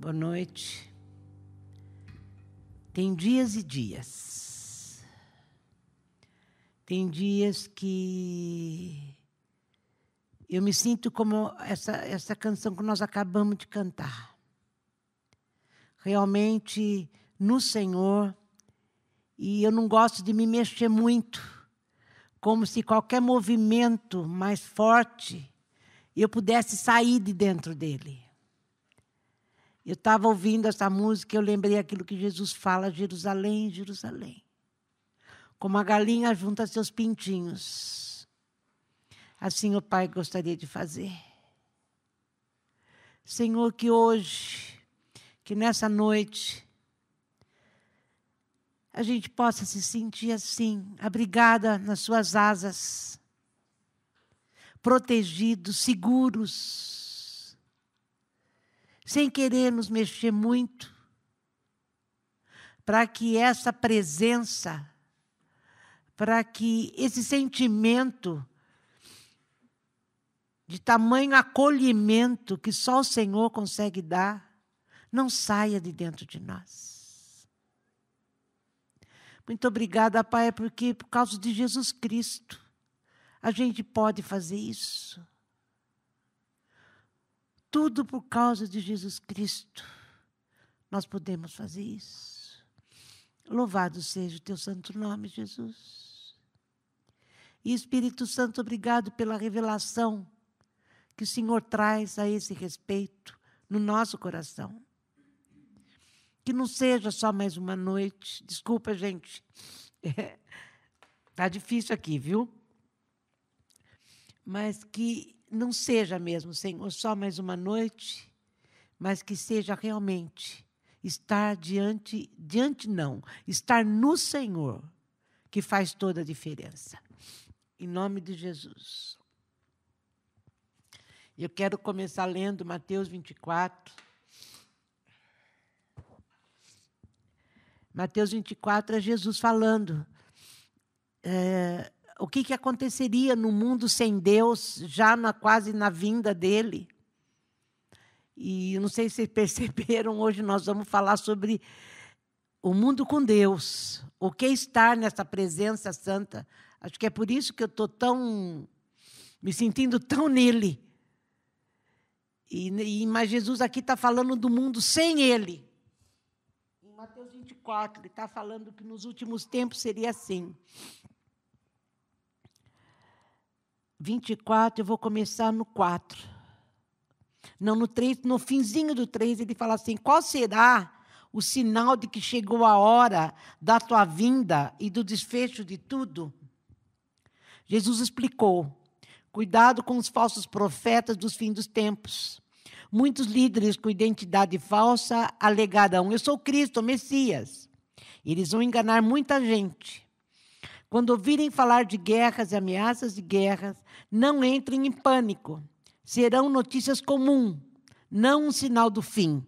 Boa noite. Tem dias e dias. Tem dias que eu me sinto como essa, essa canção que nós acabamos de cantar. Realmente no Senhor, e eu não gosto de me mexer muito, como se qualquer movimento mais forte eu pudesse sair de dentro dele. Eu estava ouvindo essa música e eu lembrei aquilo que Jesus fala: Jerusalém, Jerusalém. Como a galinha junta seus pintinhos. Assim o Pai gostaria de fazer. Senhor, que hoje, que nessa noite, a gente possa se sentir assim, abrigada nas suas asas, protegidos, seguros sem querer nos mexer muito, para que essa presença, para que esse sentimento de tamanho acolhimento que só o Senhor consegue dar, não saia de dentro de nós. Muito obrigada, Pai, porque por causa de Jesus Cristo, a gente pode fazer isso. Tudo por causa de Jesus Cristo. Nós podemos fazer isso. Louvado seja o teu santo nome, Jesus. E Espírito Santo, obrigado pela revelação que o Senhor traz a esse respeito no nosso coração. Que não seja só mais uma noite. Desculpa, gente. Está difícil aqui, viu? Mas que não seja mesmo, Senhor, só mais uma noite, mas que seja realmente estar diante, diante não, estar no Senhor, que faz toda a diferença. Em nome de Jesus. Eu quero começar lendo Mateus 24. Mateus 24 é Jesus falando. É, o que, que aconteceria no mundo sem Deus, já na, quase na vinda dele. E não sei se vocês perceberam, hoje nós vamos falar sobre o mundo com Deus, o que é estar nessa presença santa. Acho que é por isso que eu estou tão, me sentindo tão nele. E, e, mas Jesus aqui está falando do mundo sem ele. Em Mateus 24, ele está falando que nos últimos tempos seria assim. 24, eu vou começar no 4. Não, no 3, no finzinho do 3, ele fala assim: qual será o sinal de que chegou a hora da tua vinda e do desfecho de tudo? Jesus explicou: cuidado com os falsos profetas dos fins dos tempos. Muitos líderes com identidade falsa alegarão: Eu sou Cristo, o Messias. Eles vão enganar muita gente. Quando ouvirem falar de guerras e ameaças de guerras, não entrem em pânico. Serão notícias comuns, não um sinal do fim.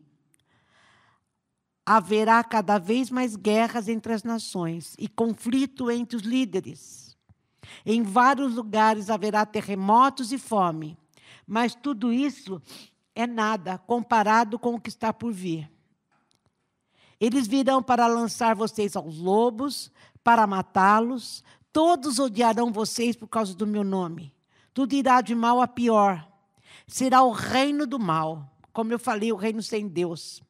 Haverá cada vez mais guerras entre as nações e conflito entre os líderes. Em vários lugares haverá terremotos e fome, mas tudo isso é nada comparado com o que está por vir. Eles virão para lançar vocês aos lobos, para matá-los. Todos odiarão vocês por causa do meu nome. Tudo irá de mal a pior. Será o reino do mal. Como eu falei, o reino sem Deus.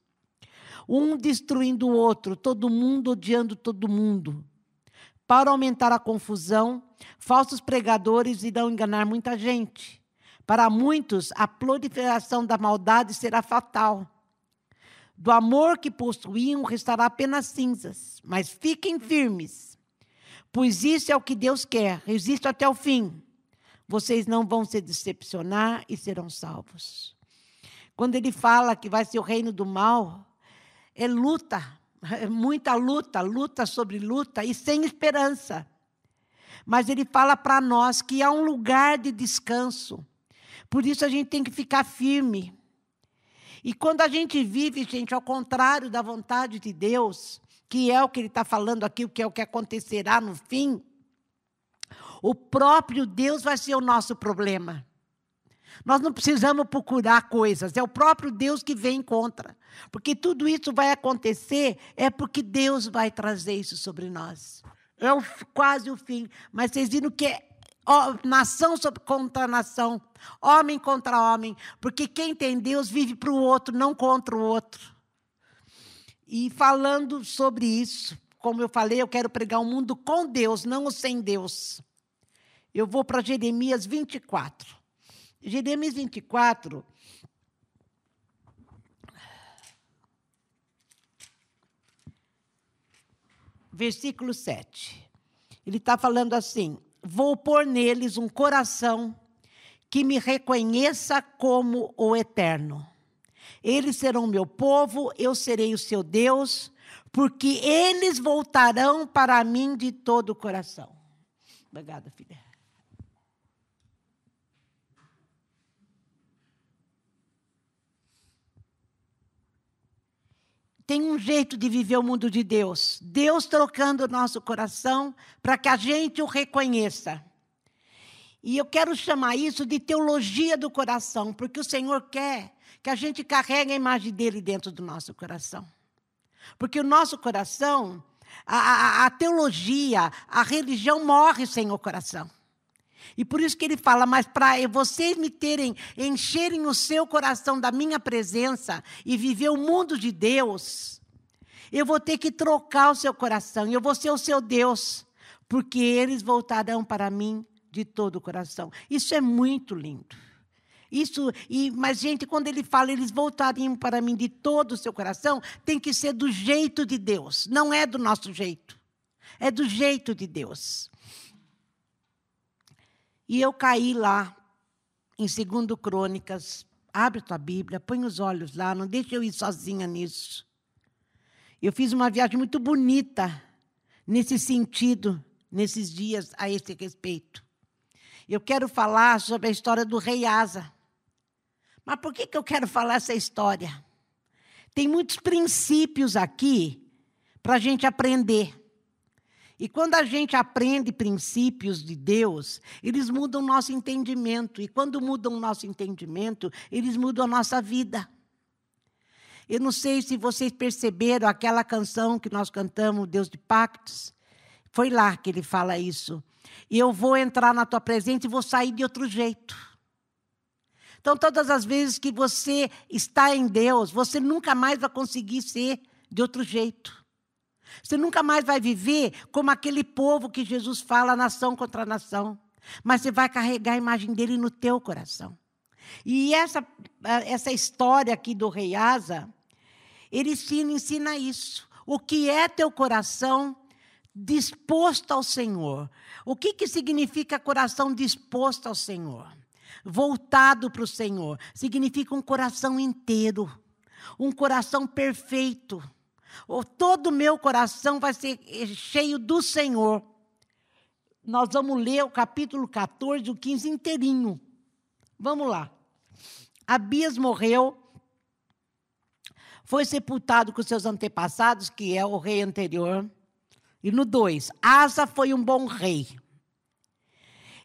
Um destruindo o outro, todo mundo odiando todo mundo. Para aumentar a confusão, falsos pregadores irão enganar muita gente. Para muitos, a proliferação da maldade será fatal. Do amor que possuíam restará apenas cinzas, mas fiquem firmes, pois isso é o que Deus quer. Resistam até o fim. Vocês não vão se decepcionar e serão salvos. Quando ele fala que vai ser o reino do mal, é luta, é muita luta, luta sobre luta e sem esperança. Mas ele fala para nós que há um lugar de descanso. Por isso a gente tem que ficar firme. E quando a gente vive, gente, ao contrário da vontade de Deus, que é o que ele está falando aqui, o que é o que acontecerá no fim, o próprio Deus vai ser o nosso problema. Nós não precisamos procurar coisas, é o próprio Deus que vem contra. Porque tudo isso vai acontecer é porque Deus vai trazer isso sobre nós. É o, quase o fim. Mas vocês viram que é nação contra nação, homem contra homem. Porque quem tem Deus vive para o outro, não contra o outro. E falando sobre isso, como eu falei, eu quero pregar um mundo com Deus, não o sem Deus. Eu vou para Jeremias 24. Jeremias 24. Versículo 7. Ele está falando assim: Vou pôr neles um coração que me reconheça como o eterno. Eles serão meu povo, eu serei o seu Deus, porque eles voltarão para mim de todo o coração. Obrigada, filha. Tem um jeito de viver o mundo de Deus. Deus trocando o nosso coração para que a gente o reconheça. E eu quero chamar isso de teologia do coração, porque o Senhor quer que a gente carregue a imagem dele dentro do nosso coração. Porque o nosso coração, a, a, a teologia, a religião morre sem o coração. E por isso que ele fala, mas para vocês me terem, encherem o seu coração da minha presença e viver o mundo de Deus, eu vou ter que trocar o seu coração, eu vou ser o seu Deus, porque eles voltarão para mim de todo o coração. Isso é muito lindo. Isso, e, mas, gente, quando ele fala, eles voltariam para mim de todo o seu coração, tem que ser do jeito de Deus, não é do nosso jeito. É do jeito de Deus. E eu caí lá, em 2 Crônicas. Abre tua Bíblia, põe os olhos lá, não deixa eu ir sozinha nisso. Eu fiz uma viagem muito bonita nesse sentido, nesses dias, a esse respeito. Eu quero falar sobre a história do rei Asa. Mas por que, que eu quero falar essa história? Tem muitos princípios aqui para a gente aprender. E quando a gente aprende princípios de Deus, eles mudam o nosso entendimento. E quando mudam o nosso entendimento, eles mudam a nossa vida. Eu não sei se vocês perceberam aquela canção que nós cantamos, Deus de Pactos. Foi lá que ele fala isso. E eu vou entrar na tua presença e vou sair de outro jeito. Então, todas as vezes que você está em Deus, você nunca mais vai conseguir ser de outro jeito. Você nunca mais vai viver como aquele povo que Jesus fala, nação contra nação. Mas você vai carregar a imagem dele no teu coração. E essa, essa história aqui do rei Asa, ele ensina, ensina isso. O que é teu coração disposto ao Senhor? O que, que significa coração disposto ao Senhor? Voltado para o Senhor. Significa um coração inteiro, um coração perfeito Todo o meu coração vai ser cheio do Senhor. Nós vamos ler o capítulo 14, o 15 inteirinho. Vamos lá. Abias morreu, foi sepultado com seus antepassados, que é o rei anterior. E no 2, Asa foi um bom rei.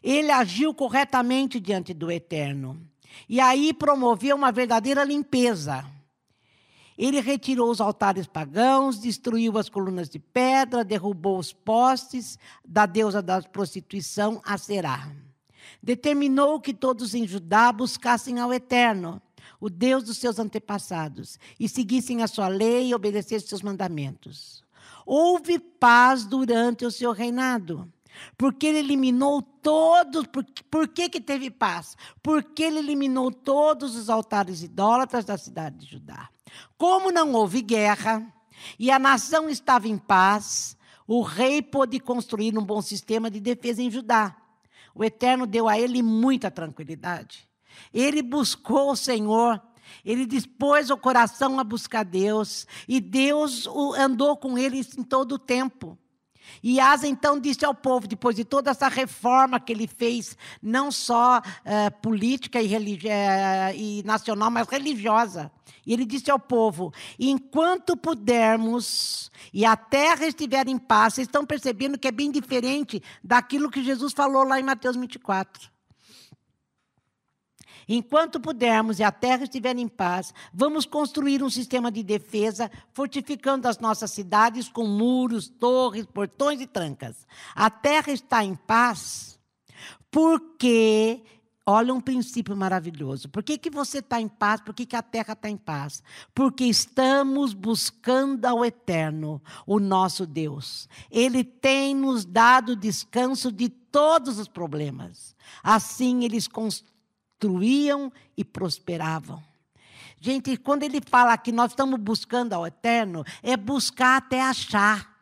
Ele agiu corretamente diante do Eterno. E aí promoveu uma verdadeira limpeza ele retirou os altares pagãos, destruiu as colunas de pedra, derrubou os postes da deusa da prostituição, a Será. Determinou que todos em Judá buscassem ao Eterno, o Deus dos seus antepassados, e seguissem a sua lei e obedecessem seus mandamentos. Houve paz durante o seu reinado porque ele eliminou todos. Por, por que, que teve paz? Porque ele eliminou todos os altares idólatras da cidade de Judá. Como não houve guerra e a nação estava em paz, o rei pôde construir um bom sistema de defesa em Judá. O Eterno deu a ele muita tranquilidade. Ele buscou o Senhor, ele dispôs o coração a buscar Deus, e Deus andou com ele em todo o tempo. E Asa então disse ao povo, depois de toda essa reforma que ele fez, não só uh, política e, uh, e nacional, mas religiosa. E ele disse ao povo: enquanto pudermos e a terra estiver em paz, vocês estão percebendo que é bem diferente daquilo que Jesus falou lá em Mateus 24. Enquanto pudermos e a terra estiver em paz, vamos construir um sistema de defesa, fortificando as nossas cidades com muros, torres, portões e trancas. A terra está em paz porque Olha um princípio maravilhoso. Por que, que você está em paz? Por que, que a terra está em paz? Porque estamos buscando ao eterno, o nosso Deus. Ele tem nos dado descanso de todos os problemas. Assim eles construíam e prosperavam. Gente, quando ele fala que nós estamos buscando ao eterno, é buscar até achar.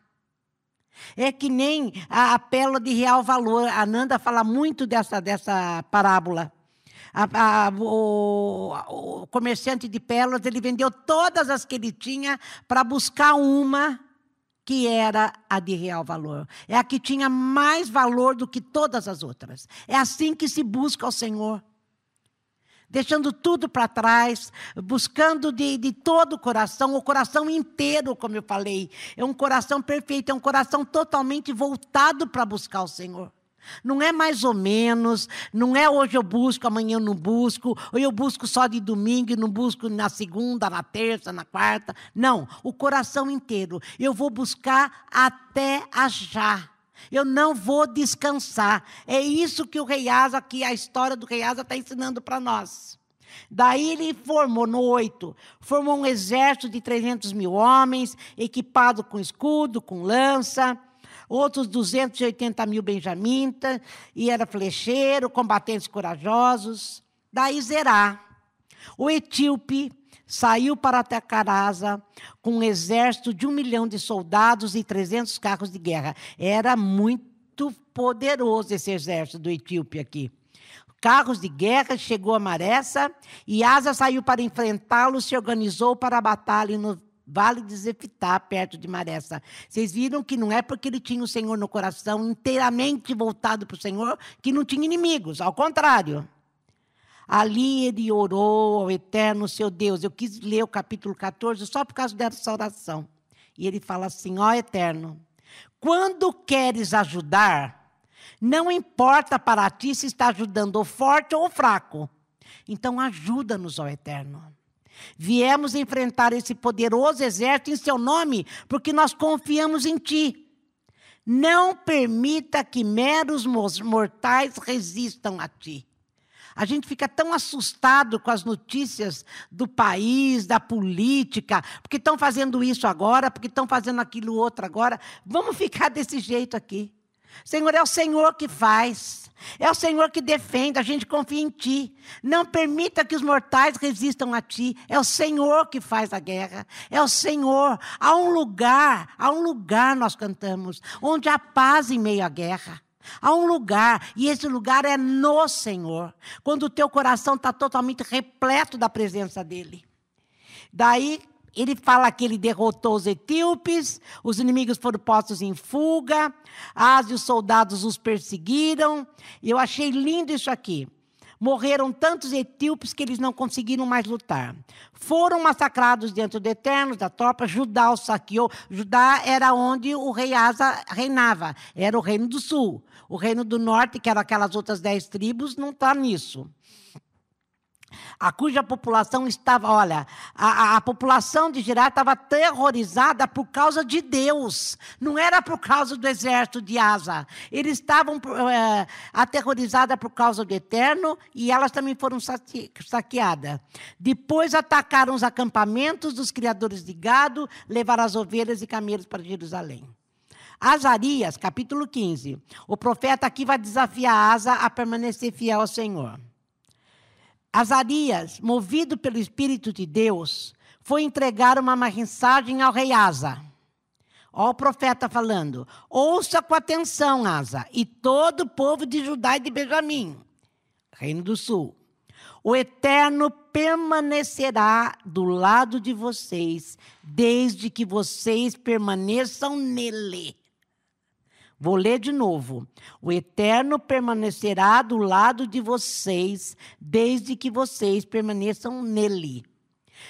É que nem a, a pérola de real valor. A Nanda fala muito dessa, dessa parábola. A, a, o, o, comerciante de pérolas, ele vendeu todas as que ele tinha para buscar uma que era a de real valor. É a que tinha mais valor do que todas as outras. É assim que se busca ao Senhor deixando tudo para trás, buscando de, de todo o coração, o coração inteiro, como eu falei. É um coração perfeito, é um coração totalmente voltado para buscar o Senhor. Não é mais ou menos, não é hoje eu busco, amanhã eu não busco, ou eu busco só de domingo e não busco na segunda, na terça, na quarta. Não, o coração inteiro. Eu vou buscar até achar. Eu não vou descansar. É isso que o rei Asa, que a história do rei Asa está ensinando para nós. Daí ele formou, no 8, formou um exército de 300 mil homens, equipado com escudo, com lança, outros 280 mil benjamitas, e era flecheiro, combatentes corajosos. Daí Zerá, o etíope, saiu para atacar Asa com um exército de um milhão de soldados e 300 carros de guerra. Era muito poderoso esse exército do Etíope aqui. Carros de guerra chegou a Maressa e Asa saiu para enfrentá-lo, se organizou para a batalha no Vale de Zefitá, perto de Maressa. Vocês viram que não é porque ele tinha o Senhor no coração, inteiramente voltado para o Senhor, que não tinha inimigos. Ao contrário. Ali ele orou ao eterno seu Deus. Eu quis ler o capítulo 14 só por causa dessa oração. E ele fala assim: Ó eterno, quando queres ajudar, não importa para ti se está ajudando o forte ou o fraco. Então ajuda-nos, ó eterno. Viemos enfrentar esse poderoso exército em seu nome, porque nós confiamos em ti. Não permita que meros mortais resistam a ti. A gente fica tão assustado com as notícias do país, da política, porque estão fazendo isso agora, porque estão fazendo aquilo outro agora. Vamos ficar desse jeito aqui. Senhor, é o Senhor que faz. É o Senhor que defende, a gente confia em Ti. Não permita que os mortais resistam a Ti. É o Senhor que faz a guerra. É o Senhor. Há um lugar, há um lugar, nós cantamos, onde há paz em meio à guerra. Há um lugar, e esse lugar é no Senhor, quando o teu coração está totalmente repleto da presença dEle. Daí ele fala que ele derrotou os etíopes, os inimigos foram postos em fuga, as e os soldados os perseguiram. E eu achei lindo isso aqui. Morreram tantos etíopes que eles não conseguiram mais lutar. Foram massacrados dentro do Eterno, da tropa. Judá os saqueou. Judá era onde o rei Asa reinava. Era o reino do sul. O reino do norte, que eram aquelas outras dez tribos, não está nisso a cuja população estava, olha, a, a população de Jirá estava aterrorizada por causa de Deus, não era por causa do exército de Asa. Eles estavam é, aterrorizadas por causa do Eterno e elas também foram saqueadas. Depois atacaram os acampamentos dos criadores de gado, levaram as ovelhas e camelos para Jerusalém. Azarias, capítulo 15. O profeta aqui vai desafiar Asa a permanecer fiel ao Senhor. Azarias, movido pelo Espírito de Deus, foi entregar uma mensagem ao rei Asa. Olha o profeta falando: ouça com atenção, Asa, e todo o povo de Judá e de Benjamim, Reino do Sul. O Eterno permanecerá do lado de vocês, desde que vocês permaneçam nele. Vou ler de novo. O Eterno permanecerá do lado de vocês, desde que vocês permaneçam nele.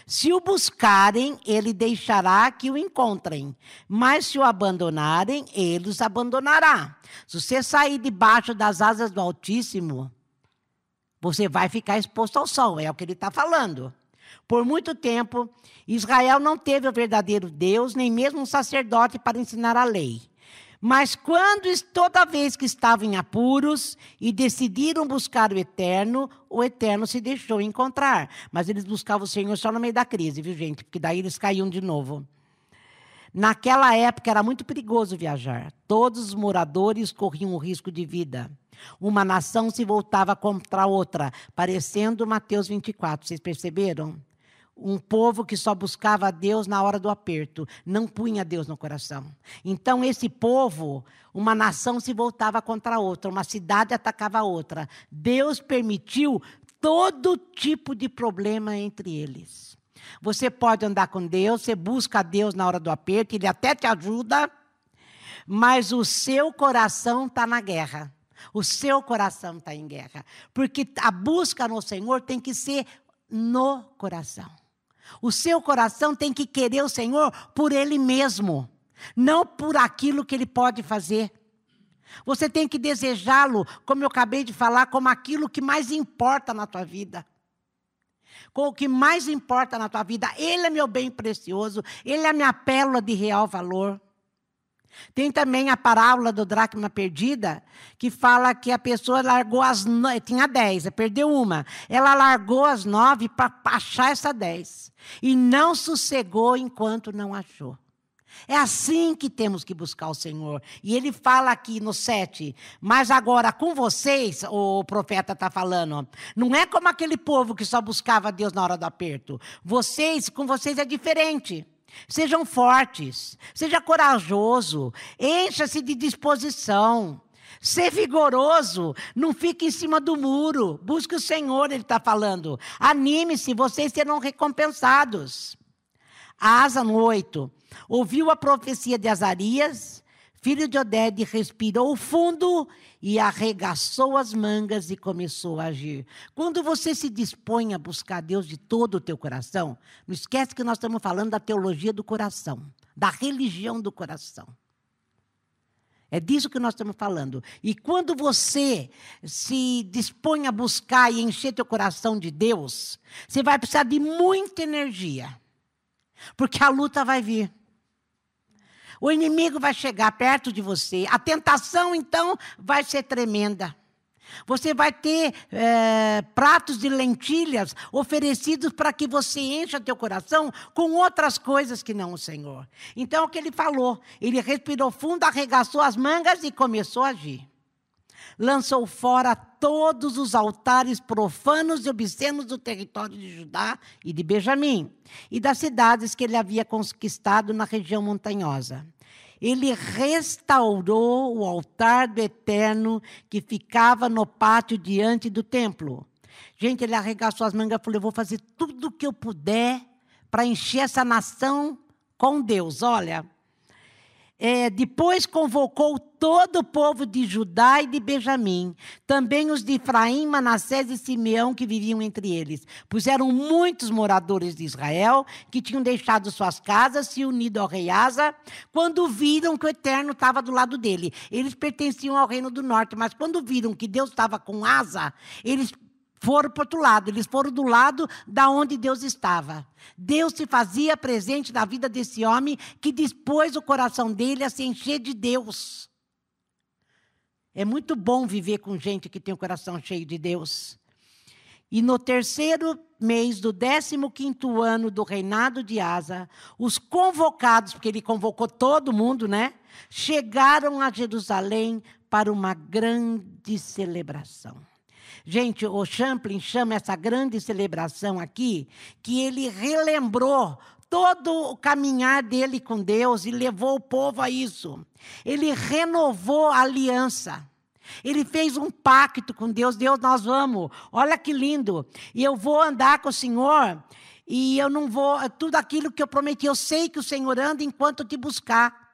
Se o buscarem, ele deixará que o encontrem. Mas se o abandonarem, ele os abandonará. Se você sair debaixo das asas do Altíssimo, você vai ficar exposto ao sol, é o que ele está falando. Por muito tempo, Israel não teve o verdadeiro Deus, nem mesmo um sacerdote para ensinar a lei. Mas quando toda vez que estavam em apuros e decidiram buscar o Eterno, o Eterno se deixou encontrar. Mas eles buscavam o Senhor só no meio da crise, viu, gente? Porque daí eles caíam de novo. Naquela época era muito perigoso viajar. Todos os moradores corriam o risco de vida. Uma nação se voltava contra a outra, parecendo Mateus 24. Vocês perceberam? Um povo que só buscava a Deus na hora do aperto, não punha Deus no coração. Então, esse povo, uma nação se voltava contra outra, uma cidade atacava a outra. Deus permitiu todo tipo de problema entre eles. Você pode andar com Deus, você busca a Deus na hora do aperto, Ele até te ajuda, mas o seu coração está na guerra. O seu coração está em guerra. Porque a busca no Senhor tem que ser no coração. O seu coração tem que querer o Senhor por Ele mesmo, não por aquilo que Ele pode fazer. Você tem que desejá-lo, como eu acabei de falar, como aquilo que mais importa na tua vida. Com o que mais importa na tua vida. Ele é meu bem precioso, ele é minha pérola de real valor. Tem também a parábola do dracma perdida, que fala que a pessoa largou as nove, tinha dez, perdeu uma. Ela largou as nove para achar essa dez. E não sossegou enquanto não achou. É assim que temos que buscar o Senhor. E ele fala aqui no 7, mas agora com vocês, o profeta está falando, não é como aquele povo que só buscava Deus na hora do aperto. Vocês, com vocês é diferente. Sejam fortes, seja corajoso, encha-se de disposição. Ser vigoroso, não fique em cima do muro. Busque o Senhor, ele está falando. Anime-se, vocês serão recompensados. Asa no 8. Ouviu a profecia de Azarias, filho de Oded, respirou fundo e arregaçou as mangas e começou a agir. Quando você se dispõe a buscar Deus de todo o teu coração, não esquece que nós estamos falando da teologia do coração, da religião do coração. É disso que nós estamos falando. E quando você se dispõe a buscar e encher teu coração de Deus, você vai precisar de muita energia. Porque a luta vai vir. O inimigo vai chegar perto de você. A tentação, então, vai ser tremenda. Você vai ter é, pratos de lentilhas oferecidos para que você encha teu coração com outras coisas que não o Senhor. Então, o que ele falou, ele respirou fundo, arregaçou as mangas e começou a agir. Lançou fora todos os altares profanos e obscenos do território de Judá e de Benjamim, e das cidades que ele havia conquistado na região montanhosa. Ele restaurou o altar do eterno que ficava no pátio diante do templo. Gente, ele arregaçou as mangas e falou: Eu vou fazer tudo o que eu puder para encher essa nação com Deus. Olha, é, depois convocou todo o povo de Judá e de Benjamim, também os de Efraim, Manassés e Simeão que viviam entre eles, pois eram muitos moradores de Israel que tinham deixado suas casas, se unido ao rei Asa, quando viram que o Eterno estava do lado dele. Eles pertenciam ao reino do norte, mas quando viram que Deus estava com Asa, eles foram para outro lado, eles foram do lado da onde Deus estava. Deus se fazia presente na vida desse homem que dispôs o coração dele a se encher de Deus. É muito bom viver com gente que tem o coração cheio de Deus. E no terceiro mês do 15 ano do reinado de Asa, os convocados, porque ele convocou todo mundo, né? Chegaram a Jerusalém para uma grande celebração. Gente, o Champlin chama essa grande celebração aqui, que ele relembrou todo o caminhar dele com Deus e levou o povo a isso. Ele renovou a aliança. Ele fez um pacto com Deus. Deus, nós vamos. Olha que lindo. E eu vou andar com o Senhor. E eu não vou. Tudo aquilo que eu prometi, eu sei que o Senhor anda enquanto te buscar.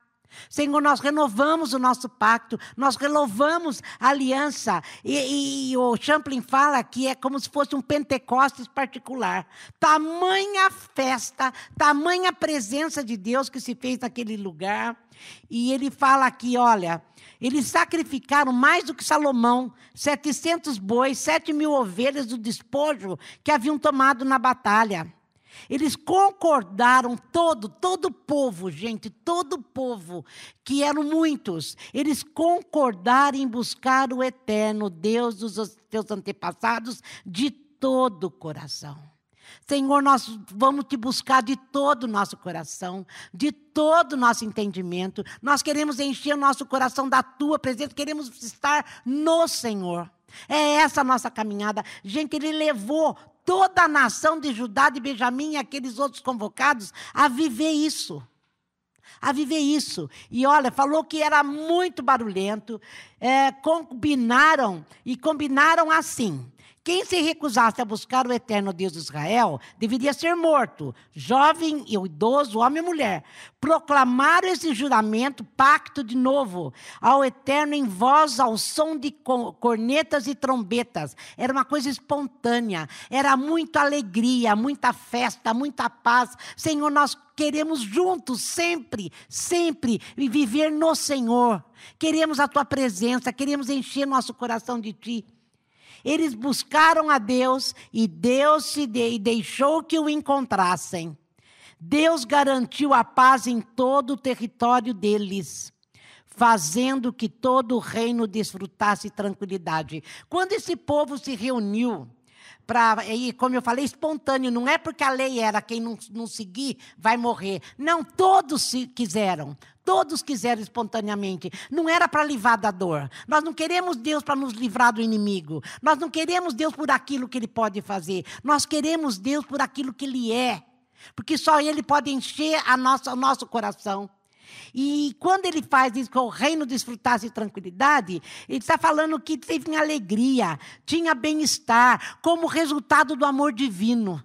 Senhor, nós renovamos o nosso pacto, nós renovamos a aliança. E, e, o Champlin fala que é como se fosse um Pentecostes particular. Tamanha festa, tamanha presença de Deus que se fez naquele lugar. E ele fala aqui: olha, eles sacrificaram mais do que Salomão, 700 bois, 7 mil ovelhas do despojo que haviam tomado na batalha. Eles concordaram todo, todo o povo, gente, todo o povo, que eram muitos, eles concordaram em buscar o eterno Deus dos seus antepassados de todo o coração. Senhor, nós vamos te buscar de todo o nosso coração, de todo o nosso entendimento. Nós queremos encher o nosso coração da tua presença, queremos estar no Senhor. É essa a nossa caminhada. Gente, ele levou toda a nação de Judá, de Benjamim e aqueles outros convocados a viver isso. A viver isso. E olha, falou que era muito barulhento. É, combinaram, e combinaram assim: quem se recusasse a buscar o eterno Deus de Israel deveria ser morto, jovem e idoso, homem e mulher. Proclamaram esse juramento, pacto de novo, ao eterno em voz, ao som de cornetas e trombetas. Era uma coisa espontânea, era muita alegria, muita festa, muita paz. Senhor, nós queremos juntos, sempre, sempre, viver no Senhor. Queremos a tua presença, queremos encher nosso coração de ti. Eles buscaram a Deus e Deus se de, deixou que o encontrassem. Deus garantiu a paz em todo o território deles, fazendo que todo o reino desfrutasse tranquilidade. Quando esse povo se reuniu, para, e como eu falei, espontâneo, não é porque a lei era quem não, não seguir vai morrer. Não, todos se quiseram. Todos quiseram espontaneamente. Não era para livrar da dor. Nós não queremos Deus para nos livrar do inimigo. Nós não queremos Deus por aquilo que Ele pode fazer. Nós queremos Deus por aquilo que Ele é. Porque só Ele pode encher a nossa, o nosso coração. E quando ele faz isso, que o reino desfrutasse de tranquilidade, ele está falando que teve alegria, tinha bem-estar, como resultado do amor divino.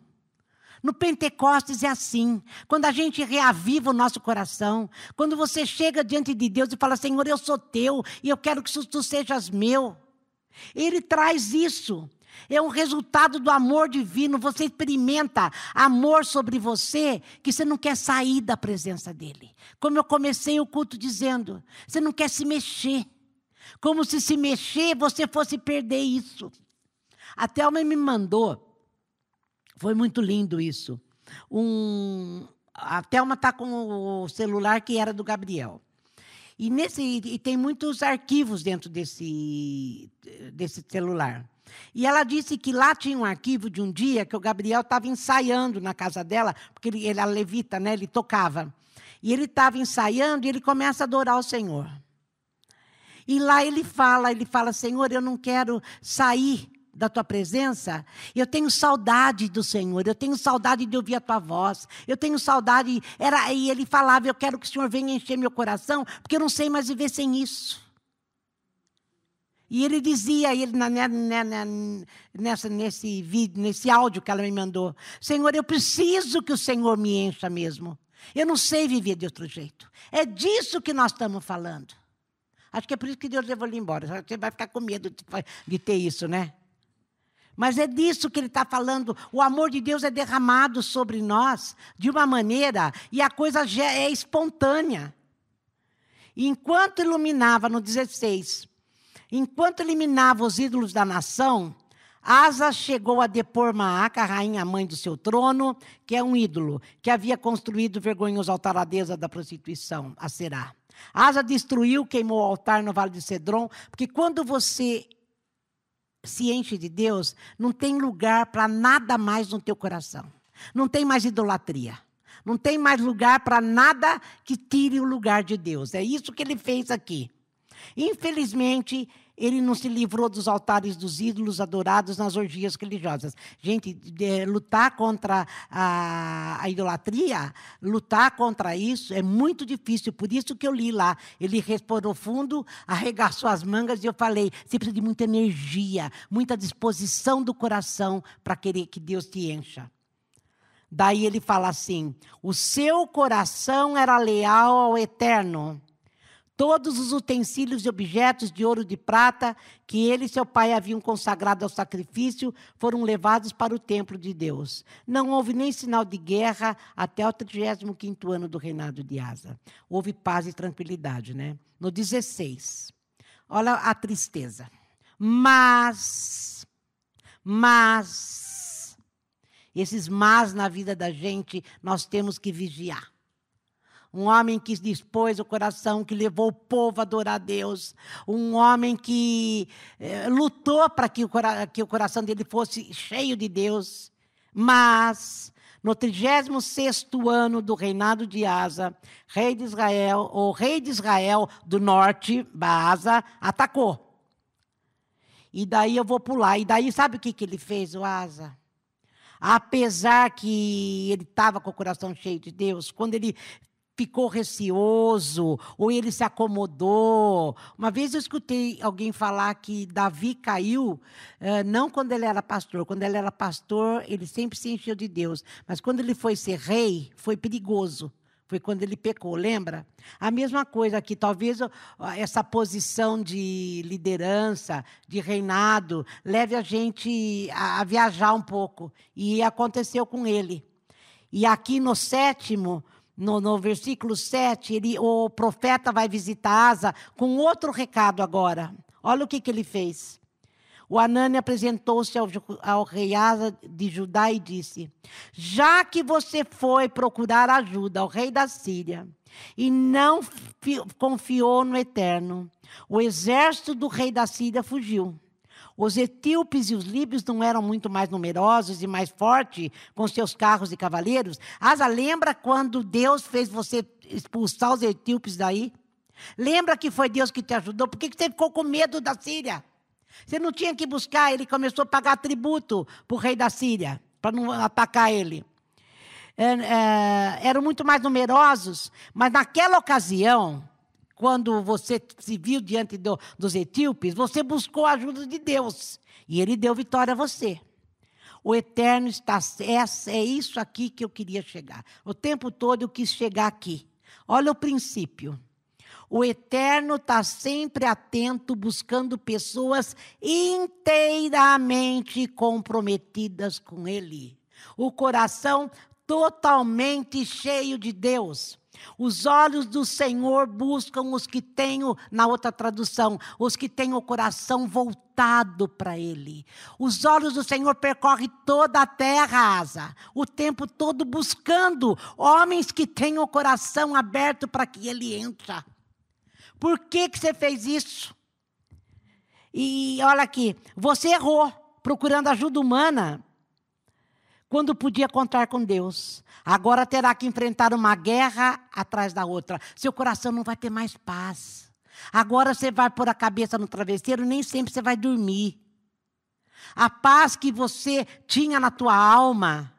No Pentecostes é assim. Quando a gente reaviva o nosso coração, quando você chega diante de Deus e fala: Senhor, eu sou teu e eu quero que tu sejas meu. Ele traz isso. É um resultado do amor divino. Você experimenta amor sobre você que você não quer sair da presença dele. Como eu comecei o culto dizendo, você não quer se mexer. Como se se mexer você fosse perder isso. A Thelma me mandou, foi muito lindo isso. Um, a Thelma está com o celular que era do Gabriel. E, nesse, e tem muitos arquivos dentro desse, desse celular. E ela disse que lá tinha um arquivo de um dia que o Gabriel estava ensaiando na casa dela, porque ele, ele levita, né? ele tocava. E ele estava ensaiando e ele começa a adorar o Senhor. E lá ele fala, ele fala, Senhor, eu não quero sair da tua presença, eu tenho saudade do Senhor, eu tenho saudade de ouvir a tua voz, eu tenho saudade. Era, e ele falava, eu quero que o Senhor venha encher meu coração, porque eu não sei mais viver sem isso. E ele dizia, ele, na, na, na, nessa, nesse vídeo, nesse áudio que ela me mandou, Senhor, eu preciso que o Senhor me encha mesmo. Eu não sei viver de outro jeito. É disso que nós estamos falando. Acho que é por isso que Deus levou ele embora. Você vai ficar com medo de, de ter isso, né? Mas é disso que ele está falando. O amor de Deus é derramado sobre nós de uma maneira e a coisa é espontânea. Enquanto iluminava no 16, Enquanto eliminava os ídolos da nação, Asa chegou a depor Maaca, rainha mãe do seu trono, que é um ídolo, que havia construído vergonhoso altar à deusa da prostituição, a Será. Asa destruiu, queimou o altar no vale de Cedron, porque quando você se enche de Deus, não tem lugar para nada mais no teu coração. Não tem mais idolatria. Não tem mais lugar para nada que tire o lugar de Deus. É isso que ele fez aqui. Infelizmente, ele não se livrou dos altares dos ídolos adorados nas orgias religiosas. Gente, de, lutar contra a, a, idolatria, lutar contra isso é muito difícil. Por isso que eu li lá. Ele respirou fundo, arregaçou as mangas e eu falei: você precisa de muita energia, muita disposição do coração para querer que Deus te encha. Daí ele fala assim: o seu coração era leal ao eterno Todos os utensílios e objetos de ouro e de prata que ele e seu pai haviam consagrado ao sacrifício foram levados para o templo de Deus. Não houve nem sinal de guerra até o 35 ano do reinado de Asa. Houve paz e tranquilidade, né? No 16. Olha a tristeza. Mas, mas, esses mas na vida da gente, nós temos que vigiar. Um homem que dispôs o coração, que levou o povo a adorar a Deus. Um homem que eh, lutou para que, que o coração dele fosse cheio de Deus. Mas, no 36 ano do reinado de Asa, rei de Israel, o rei de Israel do norte, Baasa, atacou. E daí eu vou pular. E daí, sabe o que, que ele fez, o Asa? Apesar que ele estava com o coração cheio de Deus, quando ele ficou receoso, ou ele se acomodou. Uma vez eu escutei alguém falar que Davi caiu, eh, não quando ele era pastor. Quando ele era pastor, ele sempre se encheu de Deus. Mas quando ele foi ser rei, foi perigoso. Foi quando ele pecou, lembra? A mesma coisa aqui, talvez essa posição de liderança, de reinado, leve a gente a, a viajar um pouco. E aconteceu com ele. E aqui no sétimo, no, no versículo 7, ele, o profeta vai visitar Asa com outro recado agora. Olha o que, que ele fez. O Anani apresentou-se ao, ao, rei Asa de Judá e disse: Já que você foi procurar ajuda ao rei da Síria e não confiou no Eterno, o exército do rei da Síria fugiu. Os etíopes e os líbios não eram muito mais numerosos e mais fortes com seus carros e cavaleiros? Asa, lembra quando Deus fez você expulsar os etíopes daí? Lembra que foi Deus que te ajudou? Por que você ficou com medo da Síria? Você não tinha que buscar, ele começou a pagar tributo para o rei da Síria, para não atacar ele. É, é, eram muito mais numerosos, mas naquela ocasião, quando você se viu diante do, dos etíopes, você buscou a ajuda de Deus. E ele deu vitória a você. O eterno está. É, é isso aqui que eu queria chegar. O tempo todo eu quis chegar aqui. Olha o princípio. O eterno está sempre atento, buscando pessoas inteiramente comprometidas com ele. O coração totalmente cheio de Deus. Os olhos do Senhor buscam os que têm, na outra tradução, os que têm o coração voltado para Ele. Os olhos do Senhor percorrem toda a terra, asa, o tempo todo buscando homens que têm o coração aberto para que Ele entre. Por que, que você fez isso? E olha aqui, você errou procurando ajuda humana quando podia contar com Deus. Agora terá que enfrentar uma guerra atrás da outra. Seu coração não vai ter mais paz. Agora você vai pôr a cabeça no travesseiro, nem sempre você vai dormir. A paz que você tinha na tua alma,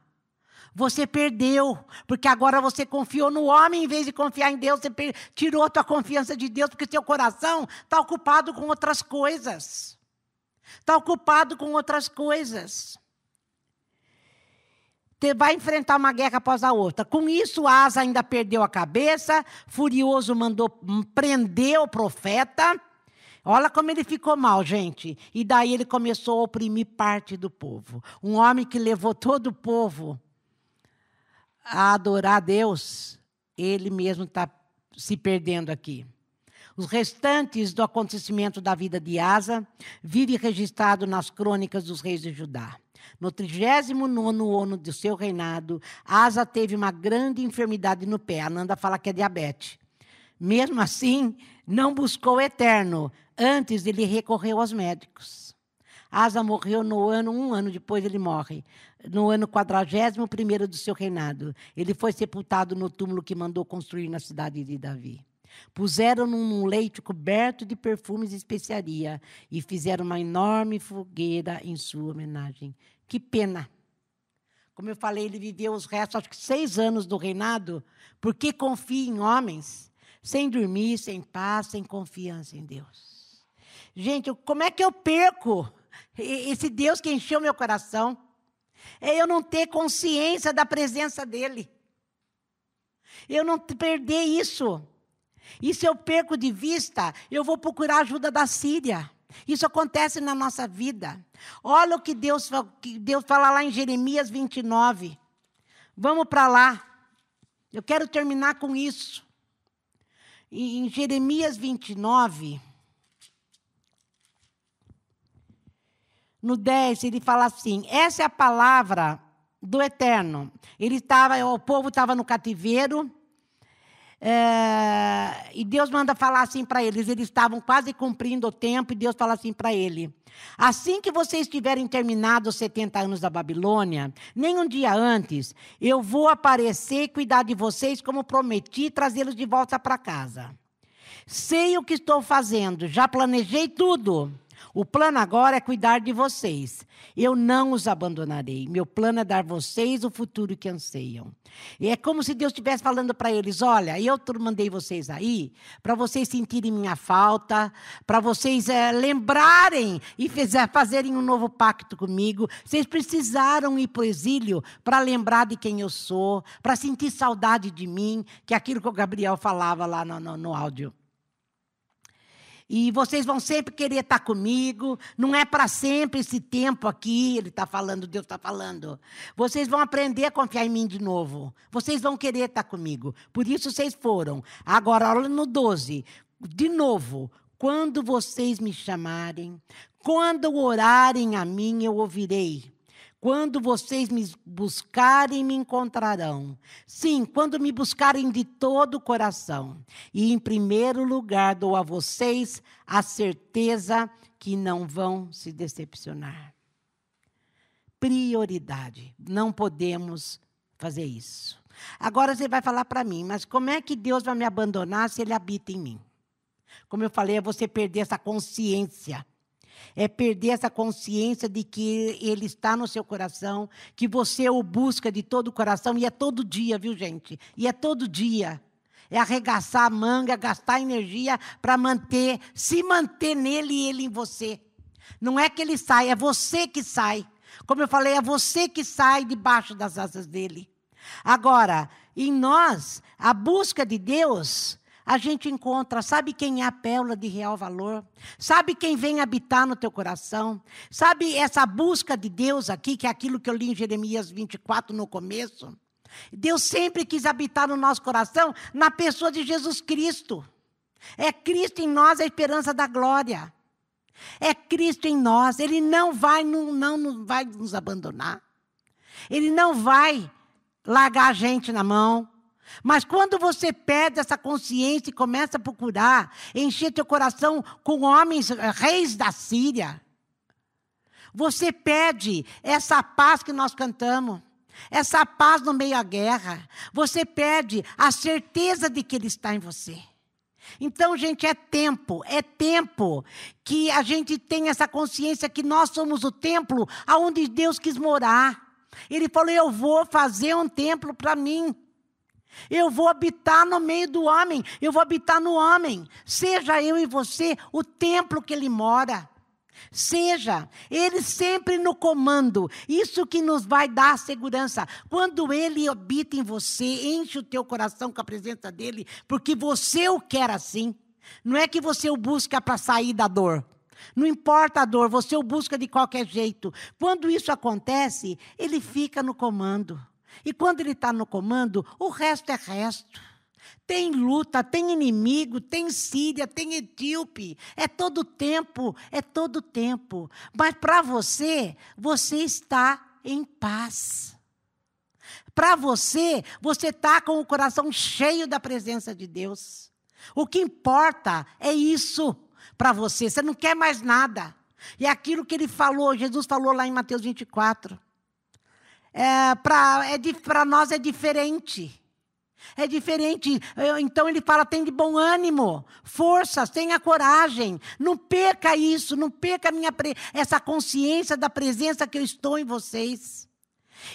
você perdeu, porque agora você confiou no homem em vez de confiar em Deus, você tirou a tua confiança de Deus, porque seu coração está ocupado com outras coisas. Está ocupado com outras coisas vai enfrentar uma guerra após a outra. Com isso, Asa ainda perdeu a cabeça, furioso mandou prender o profeta. Olha como ele ficou mal, gente. E daí ele começou a oprimir parte do povo. Um homem que levou todo o povo a adorar a Deus, ele mesmo está se perdendo aqui. Os restantes do acontecimento da vida de Asa vive registrado nas crônicas dos reis de Judá. No 39 ano do seu reinado, Asa teve uma grande enfermidade no pé. Ananda fala que é diabetes. Mesmo assim, não buscou o eterno. Antes, ele recorreu aos médicos. Asa morreu no ano, um ano depois ele morre, no ano 41 do seu reinado. Ele foi sepultado no túmulo que mandou construir na cidade de Davi. Puseram-no num leite coberto de perfumes e especiaria e fizeram uma enorme fogueira em sua homenagem. Que pena. Como eu falei, ele viveu os restos, acho que seis anos do reinado, porque confia em homens, sem dormir, sem paz, sem confiança em Deus. Gente, como é que eu perco esse Deus que encheu meu coração? É eu não ter consciência da presença dele. Eu não perder isso. E se eu perco de vista, eu vou procurar ajuda da Síria. Isso acontece na nossa vida. Olha o que Deus, que Deus fala lá em Jeremias 29. Vamos para lá. Eu quero terminar com isso. Em Jeremias 29, no 10, ele fala assim: essa é a palavra do Eterno. Ele estava, o povo estava no cativeiro, é, e Deus manda falar assim para eles. Eles estavam quase cumprindo o tempo, e Deus fala assim para ele: Assim que vocês tiverem terminado os 70 anos da Babilônia, nem um dia antes, eu vou aparecer e cuidar de vocês, como prometi, trazê-los de volta para casa. Sei o que estou fazendo, já planejei tudo. O plano agora é cuidar de vocês. Eu não os abandonarei. Meu plano é dar vocês o futuro que anseiam. E é como se Deus estivesse falando para eles: olha, eu mandei vocês aí para vocês sentirem minha falta, para vocês é, lembrarem e fizer, fazerem um novo pacto comigo. Vocês precisaram ir para o exílio para lembrar de quem eu sou, para sentir saudade de mim, que é aquilo que o Gabriel falava lá no, no, no áudio. E vocês vão sempre querer estar comigo. Não é para sempre esse tempo aqui. Ele está falando, Deus está falando. Vocês vão aprender a confiar em mim de novo. Vocês vão querer estar comigo. Por isso vocês foram. Agora, olha no 12. De novo. Quando vocês me chamarem, quando orarem a mim, eu ouvirei. Quando vocês me buscarem, me encontrarão. Sim, quando me buscarem de todo o coração. E, em primeiro lugar, dou a vocês a certeza que não vão se decepcionar. Prioridade. Não podemos fazer isso. Agora você vai falar para mim, mas como é que Deus vai me abandonar se Ele habita em mim? Como eu falei, é você perder essa consciência é perder essa consciência de que Ele está no seu coração, que você o busca de todo o coração, e é todo dia, viu, gente? E é todo dia. É arregaçar a manga, gastar energia para manter, se manter nele e ele em você. Não é que ele sai, é você que sai. Como eu falei, é você que sai debaixo das asas dele. Agora, em nós, a busca de Deus a gente encontra, sabe quem é a pérola de real valor? Sabe quem vem habitar no teu coração? Sabe essa busca de Deus aqui, que é aquilo que eu li em Jeremias 24 no começo? Deus sempre quis habitar no nosso coração na pessoa de Jesus Cristo. É Cristo em nós a esperança da glória. É Cristo em nós. Ele não vai, não, não vai nos abandonar. Ele não vai largar a gente na mão. Mas quando você perde essa consciência e começa a procurar, encher teu coração com homens, eh, reis da Síria, você perde essa paz que nós cantamos, essa paz no meio à guerra. Você perde a certeza de que Ele está em você. Então, gente, é tempo, é tempo que a gente tenha essa consciência que nós somos o templo aonde Deus quis morar. Ele falou: Eu vou fazer um templo para mim. Eu vou habitar no meio do homem, eu vou habitar no homem. Seja eu e você o templo que ele mora. Seja ele sempre no comando. Isso que nos vai dar segurança. Quando ele habita em você, enche o teu coração com a presença dele, porque você o quer assim. Não é que você o busca para sair da dor. Não importa a dor, você o busca de qualquer jeito. Quando isso acontece, ele fica no comando. E quando ele está no comando, o resto é resto. Tem luta, tem inimigo, tem Síria, tem Etíope. É todo tempo, é todo tempo. Mas para você, você está em paz. Para você, você está com o coração cheio da presença de Deus. O que importa é isso para você. Você não quer mais nada. E é aquilo que ele falou, Jesus falou lá em Mateus 24 é, para é, nós é diferente. É diferente. Então ele fala: tem de bom ânimo, forças, tenha coragem. Não perca isso, não perca minha, essa consciência da presença que eu estou em vocês.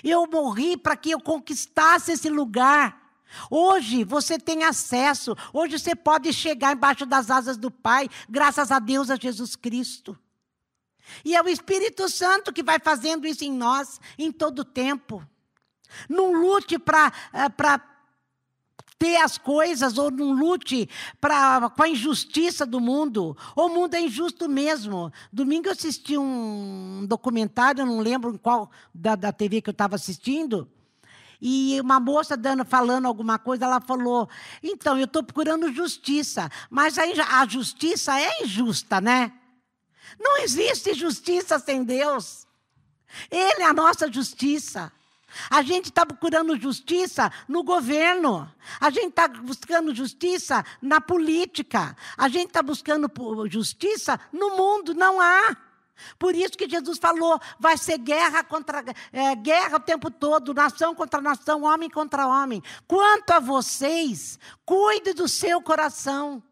Eu morri para que eu conquistasse esse lugar. Hoje você tem acesso, hoje você pode chegar embaixo das asas do Pai, graças a Deus, a Jesus Cristo. E é o Espírito Santo que vai fazendo isso em nós em todo o tempo. Não lute para. Eh, ter as coisas ou não lute pra, com a injustiça do mundo. O mundo é injusto mesmo. Domingo eu assisti um documentário, não lembro qual da, da TV que eu estava assistindo. E uma moça dando, falando alguma coisa, ela falou: então, eu estou procurando justiça, mas a, a justiça é injusta, né? Não existe justiça sem Deus. Ele é a nossa justiça. A gente está procurando justiça no governo. A gente está buscando justiça na política. A gente está buscando justiça no mundo. Não há. Por isso que Jesus falou: vai ser guerra contra é, guerra o tempo todo, nação contra nação, homem contra homem. Quanto a vocês, cuide do seu coração.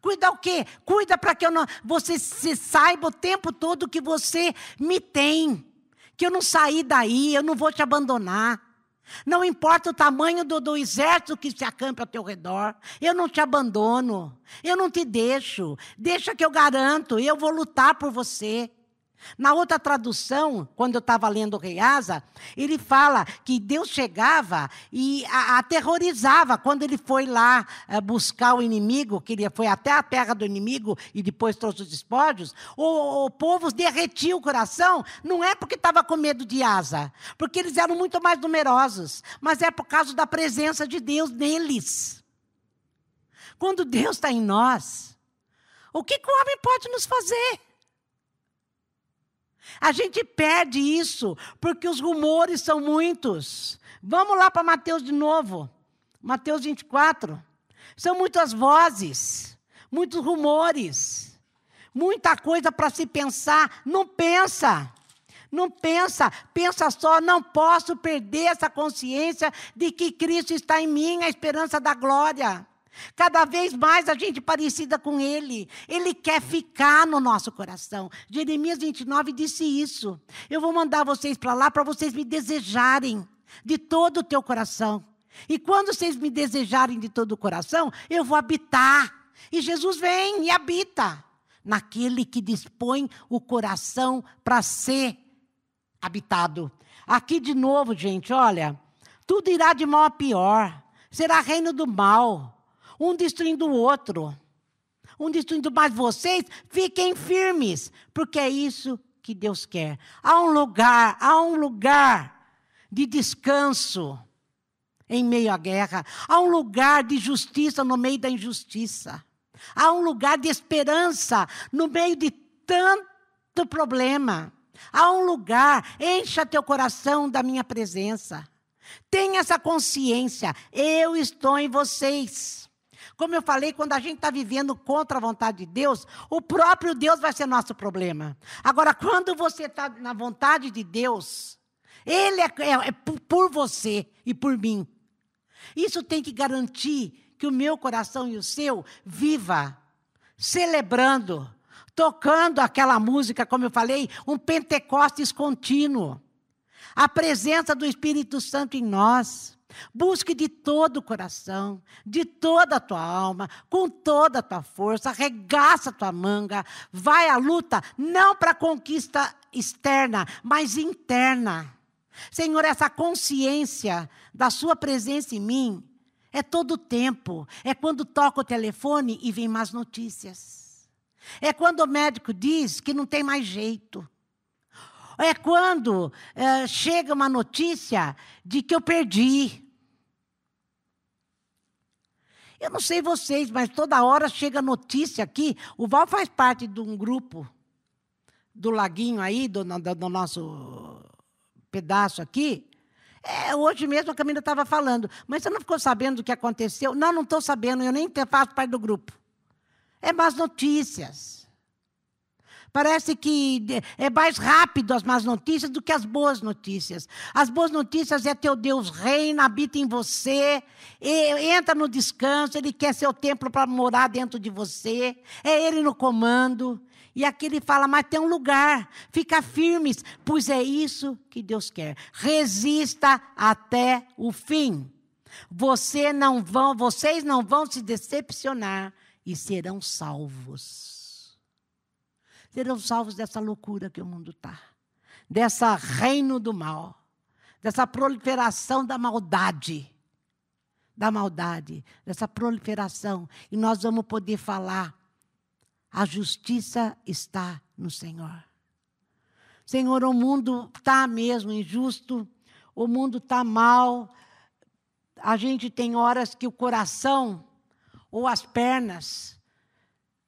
Cuida o quê? Cuida para que eu não, você se saiba o tempo todo que você me tem que eu não saí daí, eu não vou te abandonar. Não importa o tamanho do, do, exército que se acampa ao teu redor, eu não te abandono, eu não te deixo. Deixa que eu garanto, eu vou lutar por você. Na outra tradução, quando eu estava lendo o Rei Asa, ele fala que Deus chegava e a, aterrorizava quando ele foi lá é, buscar o inimigo, que ele foi até a terra do inimigo e depois trouxe os despojos. O, o povo derretia o coração, não é porque estava com medo de Asa, porque eles eram muito mais numerosos, mas é por causa da presença de Deus neles. Quando Deus está em nós, o que, que o homem pode nos fazer? A gente perde isso porque os rumores são muitos. Vamos lá para Mateus de novo. Mateus 24. São muitas vozes, muitos rumores, muita coisa para se pensar. Não pensa. Não pensa, pensa só, não posso perder essa consciência de que Cristo está em mim, a esperança da glória. Cada vez mais a gente parecida com Ele. Ele quer ficar no nosso coração. Jeremias 29 disse isso. Eu vou mandar vocês para lá para vocês me desejarem de todo o teu coração. E quando vocês me desejarem de todo o coração, eu vou habitar. E Jesus vem e habita naquele que dispõe o coração para ser habitado. Aqui de novo, gente, olha, tudo irá de mal a pior. Será reino do mal um destruindo o outro. Um destruindo mais vocês, fiquem firmes, porque é isso que Deus quer. Há um lugar, há um lugar de descanso em meio à guerra. Há um lugar de justiça no meio da injustiça. Há um lugar de esperança no meio de tanto problema. Há um lugar, encha teu coração da minha presença. Tenha essa consciência, eu estou em vocês. Como eu falei, quando a gente está vivendo contra a vontade de Deus, o próprio Deus vai ser nosso problema. Agora, quando você está na vontade de Deus, Ele é, é, é por você e por mim. Isso tem que garantir que o meu coração e o seu viva, celebrando, tocando aquela música, como eu falei, um Pentecostes contínuo. A presença do Espírito Santo em nós. Busque de todo o coração, de toda a tua alma, com toda a tua força, arregaça a tua manga, vai à luta, não para conquista externa, mas interna. Senhor, essa consciência da Sua presença em mim é todo o tempo. É quando toca o telefone e vem mais notícias. É quando o médico diz que não tem mais jeito. É quando é, chega uma notícia de que eu perdi. Eu não sei vocês, mas toda hora chega notícia aqui. O Val faz parte de um grupo do laguinho aí, do, do, do nosso pedaço aqui. É, hoje mesmo a Camila estava falando, mas você não ficou sabendo do que aconteceu? Não, não estou sabendo, eu nem faço parte do grupo. É más notícias. Parece que é mais rápido as más notícias do que as boas notícias. As boas notícias é teu Deus reina, habita em você, entra no descanso, Ele quer seu templo para morar dentro de você, é Ele no comando. E aqui ele fala, mas tem um lugar, fica firmes, pois é isso que Deus quer. Resista até o fim. Você não vão, vocês não vão se decepcionar e serão salvos serão salvos dessa loucura que o mundo está, dessa reino do mal, dessa proliferação da maldade, da maldade, dessa proliferação, e nós vamos poder falar: a justiça está no Senhor. Senhor, o mundo está mesmo injusto, o mundo está mal, a gente tem horas que o coração ou as pernas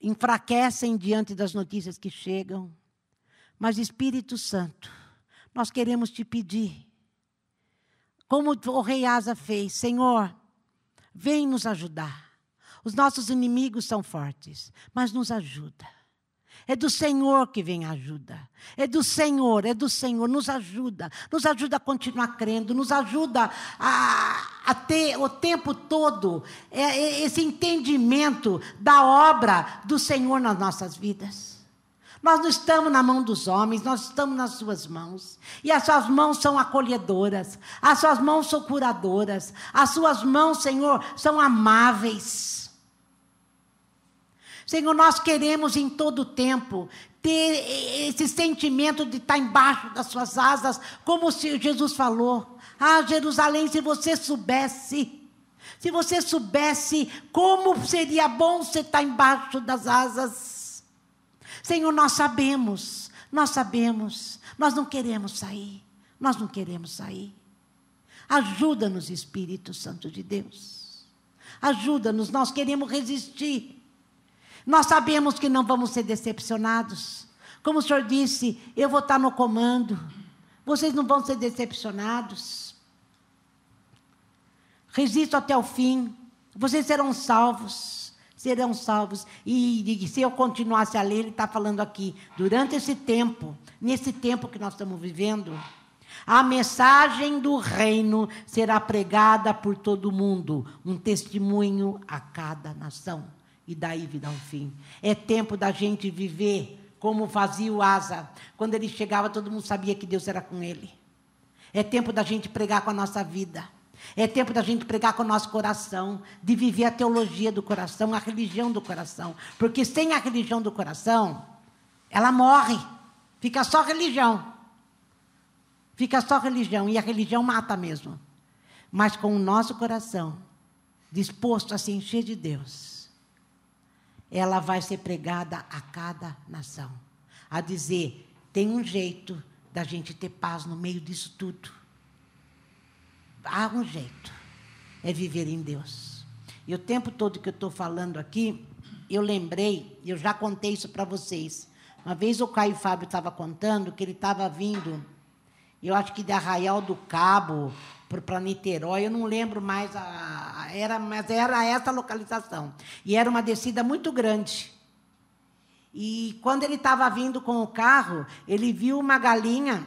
enfraquecem diante das notícias que chegam. Mas, Espírito Santo, nós queremos te pedir, como o rei Asa fez, Senhor, vem nos ajudar. Os nossos inimigos são fortes, mas nos ajuda. É do Senhor que vem a ajuda. É do Senhor, é do Senhor. Nos ajuda. Nos ajuda a continuar crendo. Nos ajuda a, a ter o tempo todo é, é, esse entendimento da obra do Senhor nas nossas vidas. Nós não estamos na mão dos homens, nós estamos nas suas mãos. E as suas mãos são acolhedoras, as suas mãos são curadoras, as suas mãos, Senhor, são amáveis. Senhor, nós queremos em todo tempo ter esse sentimento de estar embaixo das suas asas, como Jesus falou. Ah, Jerusalém, se você soubesse, se você soubesse como seria bom você estar embaixo das asas. Senhor, nós sabemos, nós sabemos, nós não queremos sair, nós não queremos sair. Ajuda-nos, Espírito Santo de Deus. Ajuda-nos, nós queremos resistir. Nós sabemos que não vamos ser decepcionados. Como o senhor disse, eu vou estar no comando. Vocês não vão ser decepcionados. Resisto até o fim. Vocês serão salvos. Serão salvos. E, e se eu continuasse a ler, ele está falando aqui, durante esse tempo, nesse tempo que nós estamos vivendo, a mensagem do reino será pregada por todo mundo, um testemunho a cada nação e daí vida ao fim. É tempo da gente viver como fazia o Asa. Quando ele chegava, todo mundo sabia que Deus era com ele. É tempo da gente pregar com a nossa vida. É tempo da gente pregar com o nosso coração, de viver a teologia do coração, a religião do coração. Porque sem a religião do coração, ela morre. Fica só religião. Fica só religião. E a religião mata mesmo. Mas com o nosso coração disposto a se encher de Deus, ela vai ser pregada a cada nação. A dizer, tem um jeito da gente ter paz no meio disso tudo. Há um jeito. É viver em Deus. E o tempo todo que eu estou falando aqui, eu lembrei, eu já contei isso para vocês. Uma vez o Caio Fábio estava contando que ele estava vindo, eu acho que de Arraial do Cabo, para Niterói, eu não lembro mais, a, era, mas era essa localização. E era uma descida muito grande. E quando ele estava vindo com o carro, ele viu uma galinha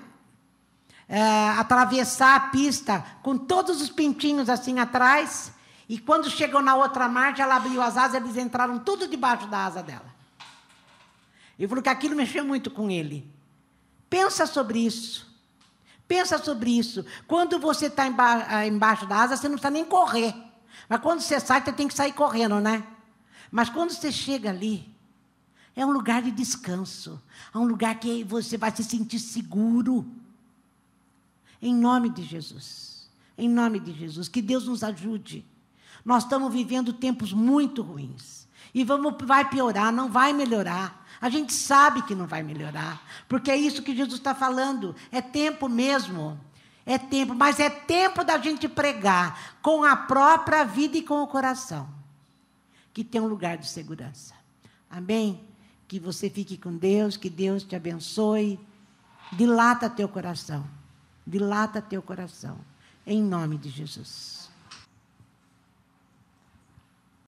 é, atravessar a pista com todos os pintinhos assim atrás. E quando chegou na outra margem, ela abriu as asas, eles entraram tudo debaixo da asa dela. E falou que aquilo mexeu muito com ele. Pensa sobre isso. Pensa sobre isso. Quando você está ah, embaixo da asa, você não precisa nem correr. Mas quando você sai, você tem que sair correndo, né? Mas quando você chega ali, é um lugar de descanso. É um lugar que você vai se sentir seguro. Em nome de Jesus. Em nome de Jesus. Que Deus nos ajude. Nós estamos vivendo tempos muito ruins. E vamos, vai piorar, não vai melhorar. A gente sabe que não vai melhorar, porque é isso que Jesus está falando. É tempo mesmo. É tempo, mas é tempo da gente pregar com a própria vida e com o coração, que tem um lugar de segurança. Amém? Que você fique com Deus, que Deus te abençoe. Dilata teu coração. Dilata teu coração. Em nome de Jesus.